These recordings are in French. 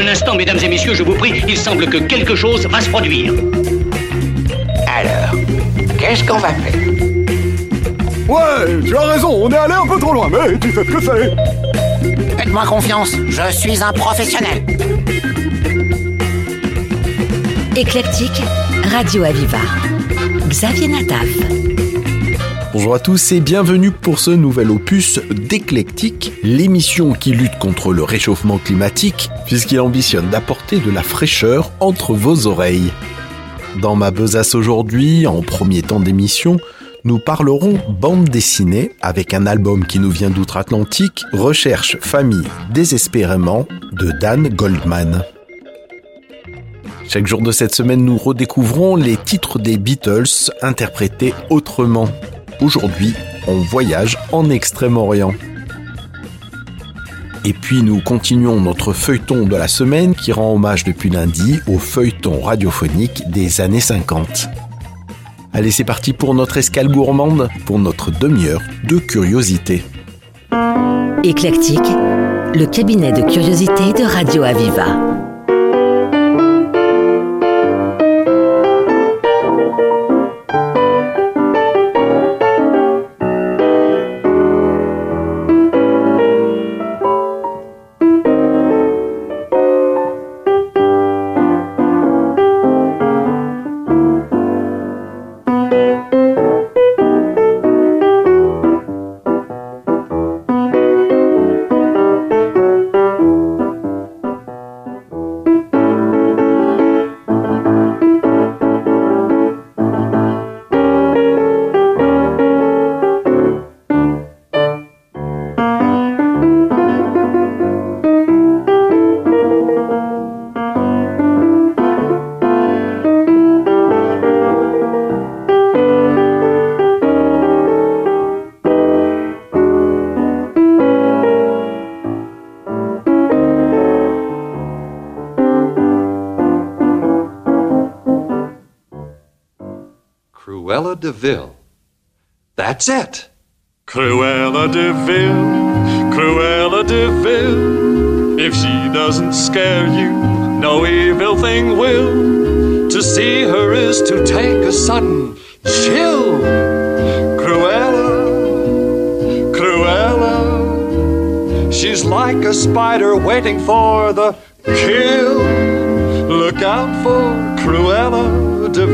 Un instant, mesdames et messieurs, je vous prie, il semble que quelque chose va se produire. Alors, qu'est-ce qu'on va faire? Ouais, tu as raison, on est allé un peu trop loin, mais tu sais ce que c'est. Faites-moi confiance, je suis un professionnel. Éclectique, Radio Aviva. Xavier Nataf. Bonjour à tous et bienvenue pour ce nouvel opus d'Éclectique, l'émission qui lutte contre le réchauffement climatique puisqu'il ambitionne d'apporter de la fraîcheur entre vos oreilles. Dans ma besace aujourd'hui, en premier temps d'émission, nous parlerons bande dessinée avec un album qui nous vient d'outre-Atlantique, Recherche famille désespérément de Dan Goldman. Chaque jour de cette semaine, nous redécouvrons les titres des Beatles interprétés autrement. Aujourd'hui, on voyage en Extrême-Orient. Et puis nous continuons notre feuilleton de la semaine qui rend hommage depuis lundi au feuilleton radiophonique des années 50. Allez, c'est parti pour notre escale gourmande, pour notre demi-heure de curiosité. Éclectique, le cabinet de curiosité de Radio Aviva. Cruella de Vil. That's it. Cruella de Vil, Cruella de Vil. If she doesn't scare you, no evil thing will. To see her is to take a sudden chill. Cruella, Cruella. She's like a spider waiting for the kill. Look out for Cruella de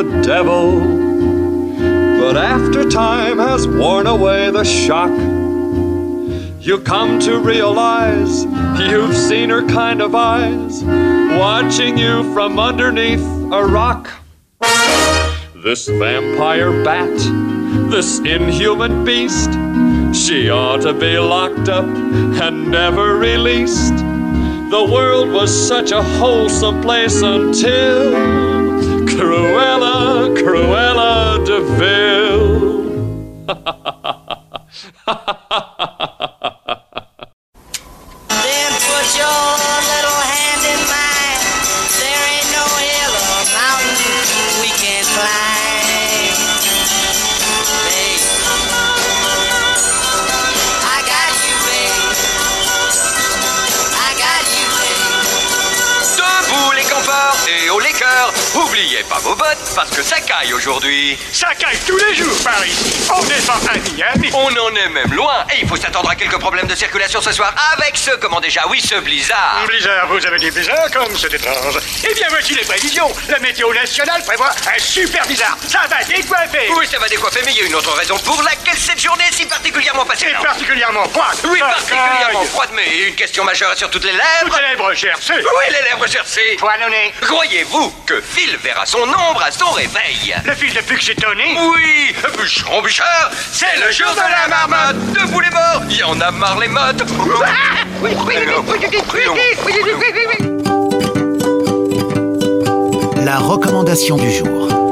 A devil, but after time has worn away the shock, you come to realize you've seen her kind of eyes watching you from underneath a rock. This vampire bat, this inhuman beast, she ought to be locked up and never released. The world was such a wholesome place until Cruella, Cruella de Vil. Then put your little hand in mine. There ain't no hill or mountain we can't climb. Babe, I got you, babe. I got you, babe. Debout les campeurs et haut les Oubliez pas vos bottes parce que ça caille aujourd'hui. Ça caille tous les jours par ici. On descend à Miami. On en est même loin et il faut s'attendre à quelques problèmes de circulation ce soir avec ce, comment déjà, oui, ce blizzard. Blizzard, vous avez dit blizzard comme c'est étrange. Eh bien, voici les prévisions. La météo nationale prévoit un super blizzard. Ça va décoiffer. Oui, ça va décoiffer, mais il y a une autre raison pour laquelle cette journée est si particulièrement passionnante. particulièrement froid. Oui, Ça particulièrement caille. froide, mais une question majeure sur toutes les lèvres. Toutes les lèvres gercées. Oui, les lèvres gercées. Poil au nez. Croyez-vous que Phil verra son ombre à son réveil Le fil de Puxétonie. Oui, bûcheron bûcheur, c'est le jour de la marmotte Debout les bords, il y en a marre les mottes La recommandation du jour.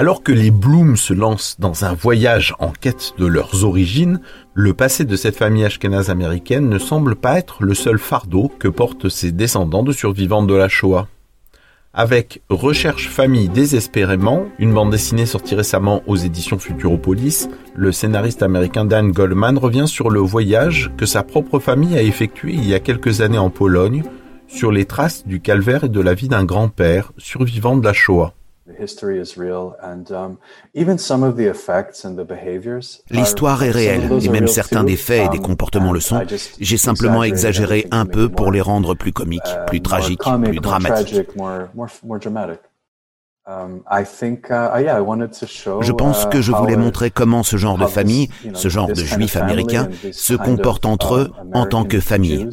Alors que les Bloom se lancent dans un voyage en quête de leurs origines, le passé de cette famille ashkénaze américaine ne semble pas être le seul fardeau que portent ces descendants de survivants de la Shoah. Avec Recherche famille désespérément, une bande dessinée sortie récemment aux éditions Futuropolis, le scénariste américain Dan Goldman revient sur le voyage que sa propre famille a effectué il y a quelques années en Pologne, sur les traces du calvaire et de la vie d'un grand-père survivant de la Shoah. L'histoire est réelle, et même certains des faits et des comportements le sont. J'ai simplement exagéré un peu pour les rendre plus comiques, plus tragiques, plus dramatiques. Je pense que je voulais montrer comment ce genre de famille, ce genre de juifs américains, se comportent entre eux en tant que famille.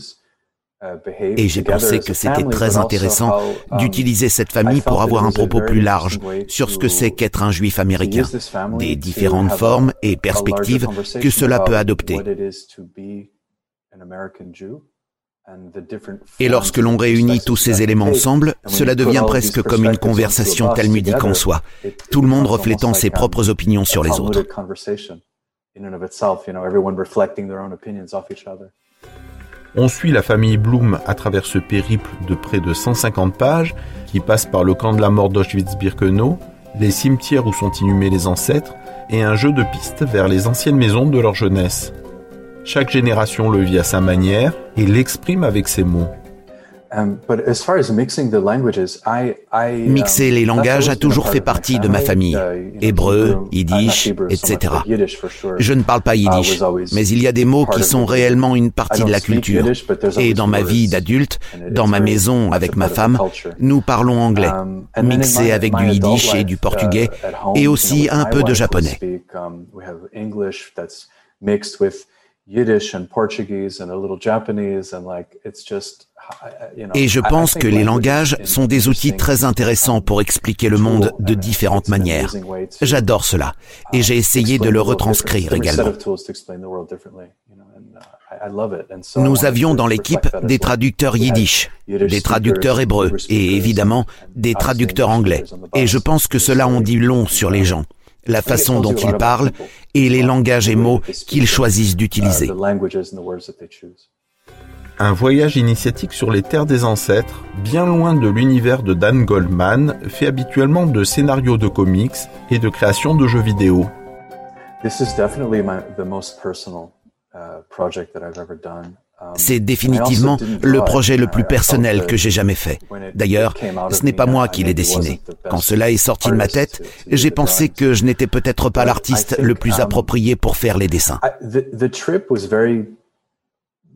Et j'ai pensé que c'était très intéressant d'utiliser cette famille pour avoir un propos plus large sur ce que c'est qu'être un juif américain, des différentes formes et perspectives que cela peut adopter. Et lorsque l'on réunit tous ces éléments ensemble, cela devient presque comme une conversation talmudique en soi, tout le monde reflétant ses propres opinions sur les autres. On suit la famille Bloom à travers ce périple de près de 150 pages qui passe par le camp de la mort d'Auschwitz-Birkenau, les cimetières où sont inhumés les ancêtres et un jeu de pistes vers les anciennes maisons de leur jeunesse. Chaque génération le vit à sa manière et l'exprime avec ses mots. Mixer les langages a toujours fait partie de ma famille. Hébreu, yiddish, etc. Je ne parle pas yiddish, mais il y a des mots qui sont réellement une partie de la culture. Et dans ma vie d'adulte, dans ma maison avec ma femme, nous parlons anglais, mixé avec du yiddish et du portugais, et aussi un peu de japonais. Et je pense que les langages sont des outils très intéressants pour expliquer le monde de différentes manières. J'adore cela. et j'ai essayé de le retranscrire également. Nous avions dans l'équipe des traducteurs yiddish, des traducteurs hébreux et évidemment des traducteurs anglais. Et je pense que cela en dit long sur les gens la façon dont ils parlent et les langages et mots qu'ils choisissent d'utiliser. Un voyage initiatique sur les terres des ancêtres, bien loin de l'univers de Dan Goldman, fait habituellement de scénarios de comics et de création de jeux vidéo. C'est définitivement le projet le plus personnel que j'ai jamais fait. D'ailleurs, ce n'est pas moi qui l'ai dessiné. Quand cela est sorti de ma tête, j'ai pensé que je n'étais peut-être pas l'artiste le plus approprié pour faire les dessins.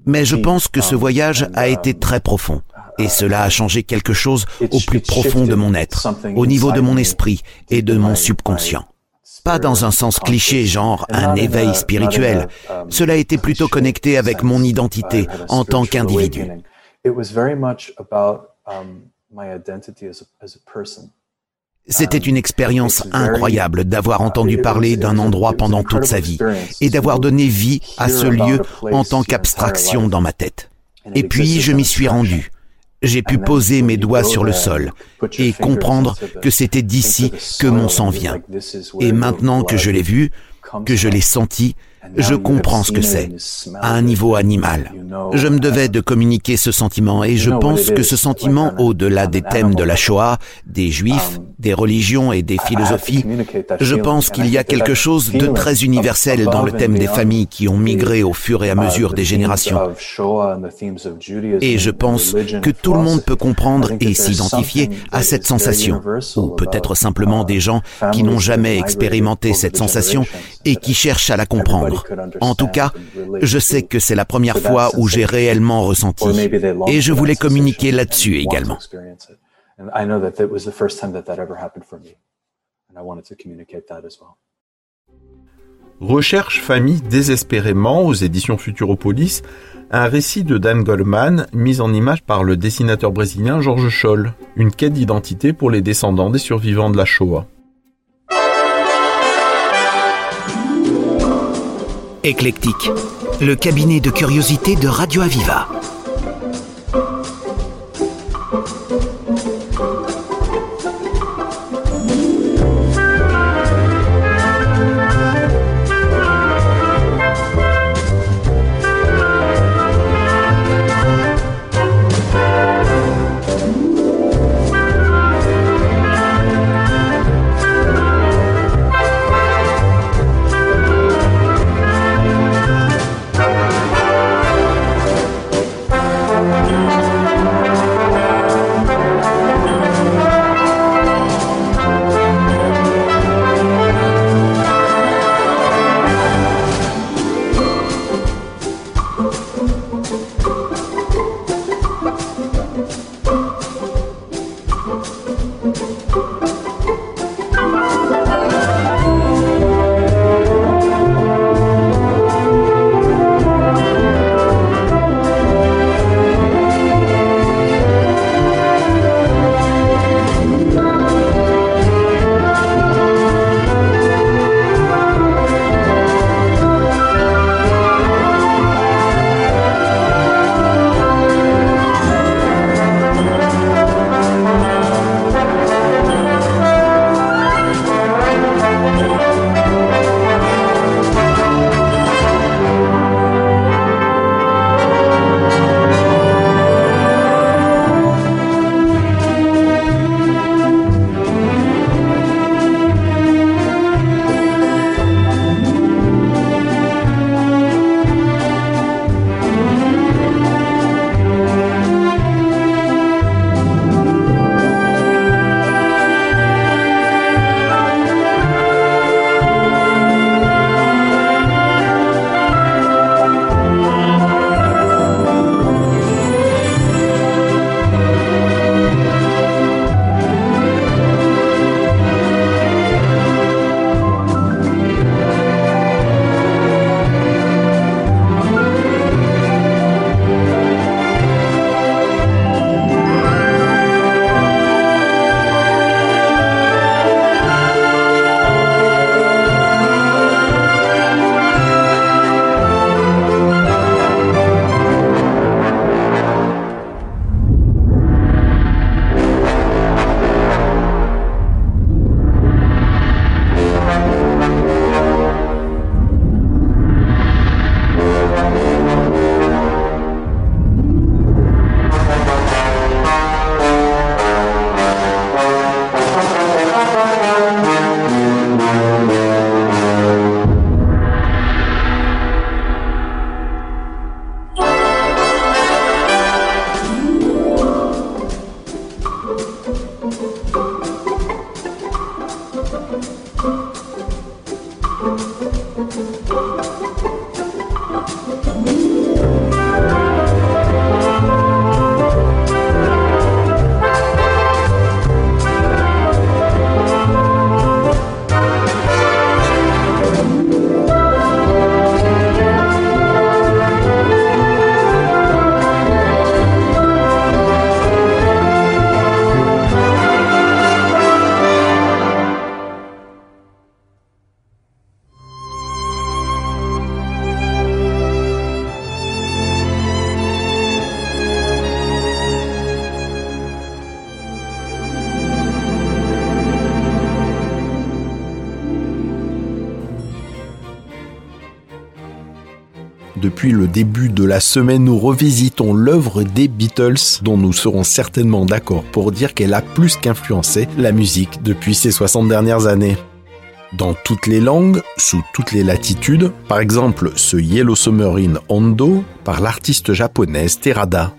Mais je pense que ce voyage a été très profond. Et cela a changé quelque chose au plus profond de mon être, au niveau de mon esprit et de mon subconscient. Pas dans un sens cliché, genre un éveil spirituel. Cela était plutôt connecté avec mon identité en tant qu'individu. C'était une expérience incroyable d'avoir entendu parler d'un endroit pendant toute sa vie et d'avoir donné vie à ce lieu en tant qu'abstraction dans ma tête. Et puis je m'y suis rendu j'ai pu poser mes doigts sur le sol et comprendre que c'était d'ici que mon sang vient. Et maintenant que je l'ai vu, que je l'ai senti, je comprends ce que c'est, à un niveau animal. Je me devais de communiquer ce sentiment et je pense que ce sentiment, au-delà des thèmes de la Shoah, des Juifs, des religions et des philosophies, je pense qu'il y a quelque chose de très universel dans le thème des familles qui ont migré au fur et à mesure des générations. Et je pense que tout le monde peut comprendre et s'identifier à cette sensation, ou peut-être simplement des gens qui n'ont jamais expérimenté cette sensation et qui cherchent à la comprendre. En tout cas, je sais que c'est la première fois où j'ai réellement ressenti. Et je voulais communiquer là-dessus également. Recherche famille désespérément aux éditions Futuropolis, un récit de Dan Goldman mis en image par le dessinateur brésilien Georges Scholl, une quête d'identité pour les descendants des survivants de la Shoah. Éclectique, le cabinet de curiosité de Radio Aviva. Début de la semaine, nous revisitons l'œuvre des Beatles, dont nous serons certainement d'accord pour dire qu'elle a plus qu'influencé la musique depuis ces 60 dernières années. Dans toutes les langues, sous toutes les latitudes, par exemple ce Yellow Submarine Hondo par l'artiste japonaise Terada.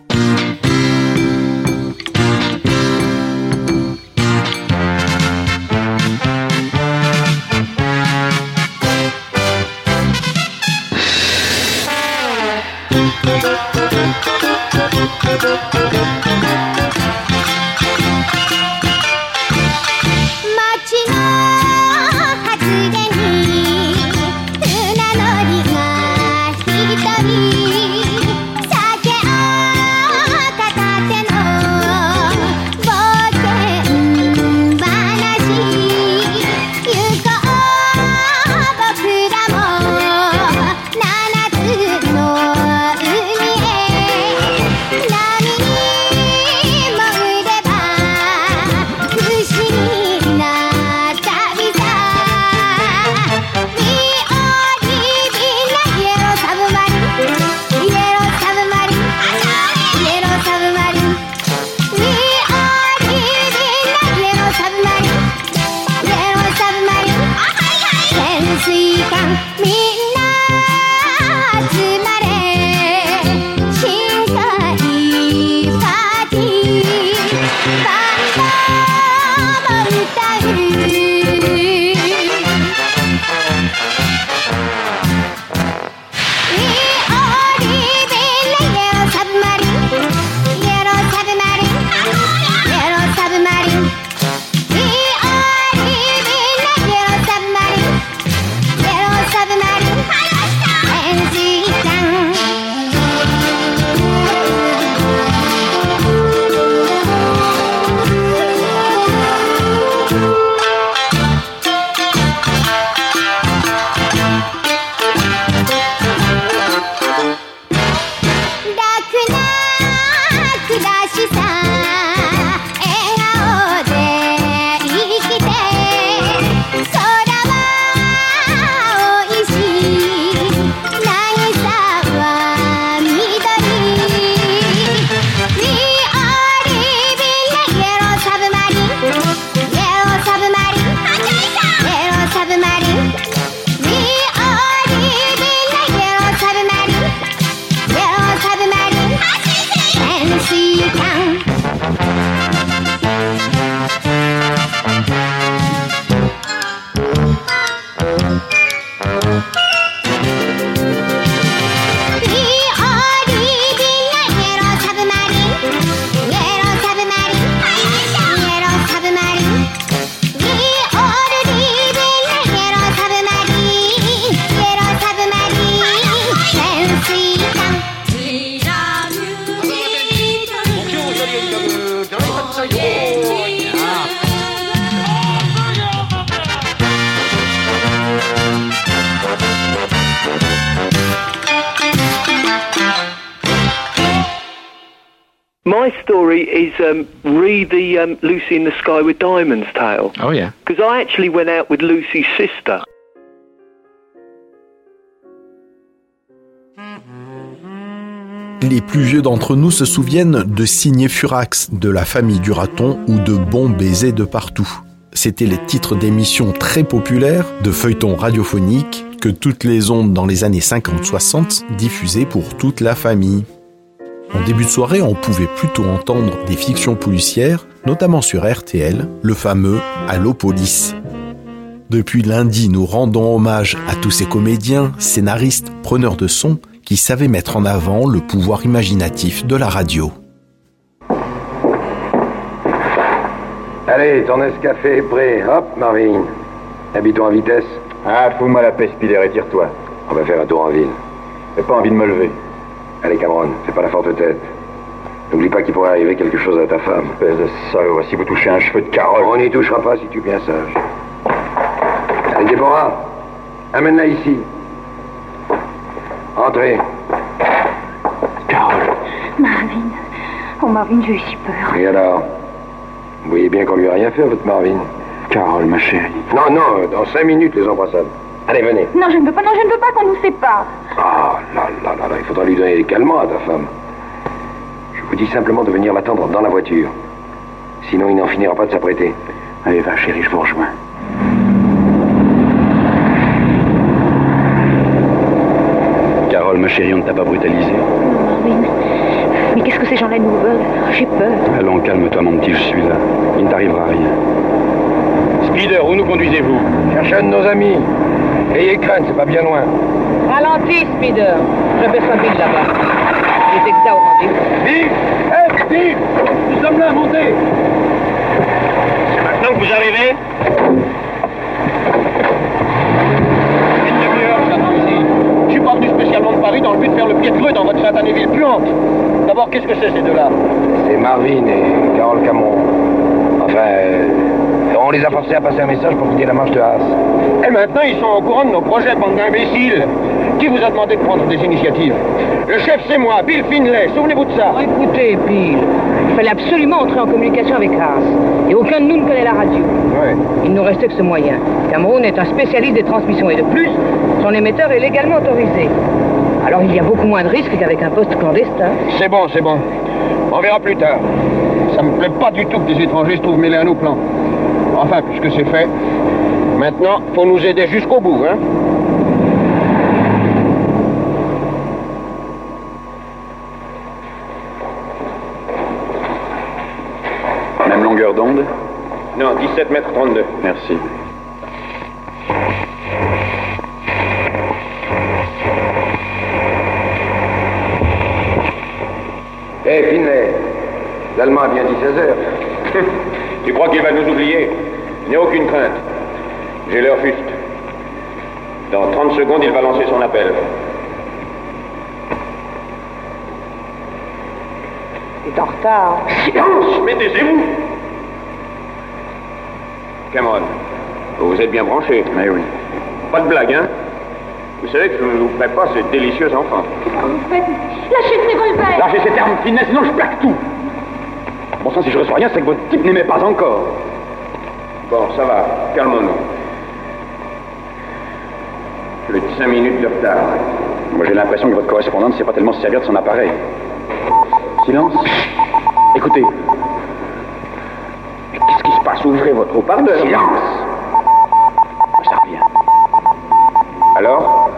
My story is um, read the um, Lucy in the Sky with Diamonds tale. Oh, yeah. Because I actually went out with Lucy's sister. Les plus vieux d'entre nous se souviennent de Signé Furax, de la famille du raton ou de Bons baisers de partout. C'étaient les titres d'émissions très populaires, de feuilletons radiophoniques, que toutes les ondes dans les années 50-60 diffusaient pour toute la famille. En début de soirée, on pouvait plutôt entendre des fictions policières, notamment sur RTL, le fameux Allo Police. Depuis lundi, nous rendons hommage à tous ces comédiens, scénaristes, preneurs de son qui savaient mettre en avant le pouvoir imaginatif de la radio. Allez, ton escafé est prêt. Hop, Marvin. Habitons à vitesse. Ah, fous-moi la peste, Pilaire, et tire-toi. On va faire un tour en ville. J'ai pas envie de me lever. Allez, Cameron, fais pas la forte tête. N'oublie pas qu'il pourrait arriver quelque chose à ta femme. Espèce de salaud, si vous touchez un cheveu de Carole. On n'y touchera pas si tu es bien sage. Allez, Déborah, amène-la ici. Entrez. Carole. Marvin. Oh, Marvin, j'ai eu si peur. Et alors? Vous voyez bien qu'on lui a rien fait, votre Marvin? Carole, ma chérie. Non, non, dans cinq minutes, les embrassades. Allez, venez. Non, je ne veux pas, non, je ne veux pas qu'on nous sépare. Ah, là, là, là, là, il faudra lui donner des calmants à ta femme. Je vous dis simplement de venir l'attendre dans la voiture. Sinon, il n'en finira pas de s'apprêter. Allez, va, chérie, je vous rejoins. Carole, ma chérie, on ne t'a pas brutalisé. Marvin. Mais qu'est-ce que ces gens-là nous veulent? J'ai peur. Allons, calme-toi, mon petit, je suis là. Il ne t'arrivera rien. Speeder, où nous conduisez-vous? Chercher un de nos amis. Ayez crainte, c'est pas bien loin. Ralentis, Speeder. Je baisse un Bill là-bas. Les exacts au rendez-vous. Steve Hé, Steve Nous sommes là, montez C'est maintenant que vous arrivez? Je suis pas venu spécialement de Paris dans le but de faire le pied de grue dans votre satanée ville puante. D'abord, qu'est-ce que c'est ces deux-là? C'est Marvin et Carole Camon. Enfin, on les a forcés à passer un message pour quitter la marche de Haas. Et maintenant, ils sont au courant de nos projets, bande d'imbéciles. Qui vous a demandé de prendre des initiatives? Le chef, c'est moi, Bill Finlay. Souvenez-vous de ça. Écoutez, Bill, il fallait absolument entrer en communication avec Haas. Et aucun de nous ne connaît la radio. Ouais. Il nous restait que ce moyen. Cameroun est un spécialiste des transmissions et de plus, son émetteur est légalement autorisé. Alors il y a beaucoup moins de risques qu'avec un poste clandestin. C'est bon, c'est bon. On verra plus tard. Ça me plaît pas du tout que des étrangers se trouvent mêlés à nos plans. Enfin, puisque c'est fait, maintenant, faut nous aider jusqu'au bout, hein Même longueur d'onde? Non, 17 mètres 32. Merci. Hé, Finlay, l'Allemand a bien dit 16 heures. tu crois qu'il va nous oublier? N'aie aucune crainte. J'ai l'heure juste. Dans 30 secondes, il va lancer son appel. Il est en retard. Silence Mais taisez-vous Cameron, vous êtes bien branché. Mais oui. Pas de blague, hein? Vous savez que je ne vous ferai pas ces délicieux enfants. Vous faites... Lâchez ce revolver Lâchez ces termes finesse, sinon je plaque tout. Bon sang, si je reçois rien, c'est que votre type n'aimait pas encore. Bon, ça va, calmons-nous. Plus de 5 minutes de retard. Moi, j'ai l'impression que votre correspondante ne sait pas tellement se servir de son appareil. Silence. Écoutez. Qu'est-ce qui se passe? Ouvrez votre haut-parleur. Silence. Ça revient. Alors?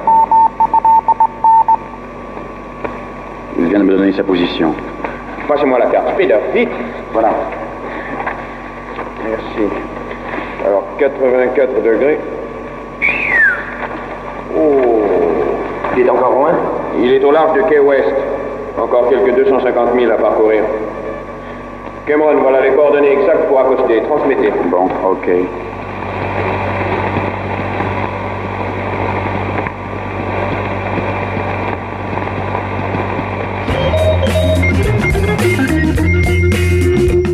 Il vient de me donner sa position. Passez-moi la carte. Speeder, vite Voilà. Merci. Alors, 84 degrés. Oh Il est encore loin? Il est au large de Key West. Encore quelques 250 000 à parcourir. Cameron, voilà les coordonnées exactes pour accoster. Transmettez. Bon, ok.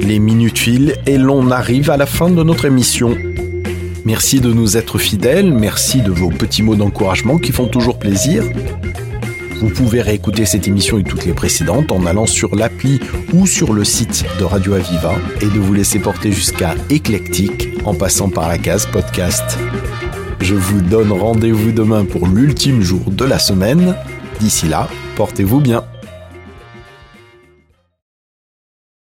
Les minutes filent et l'on arrive à la fin de notre émission. Merci de nous être fidèles, merci de vos petits mots d'encouragement qui font toujours plaisir. Vous pouvez réécouter cette émission et toutes les précédentes en allant sur l'appli ou sur le site de Radio Aviva et de vous laisser porter jusqu'à éclectique en passant par la case podcast. Je vous donne rendez-vous demain pour l'ultime jour de la semaine. D'ici là, portez-vous bien.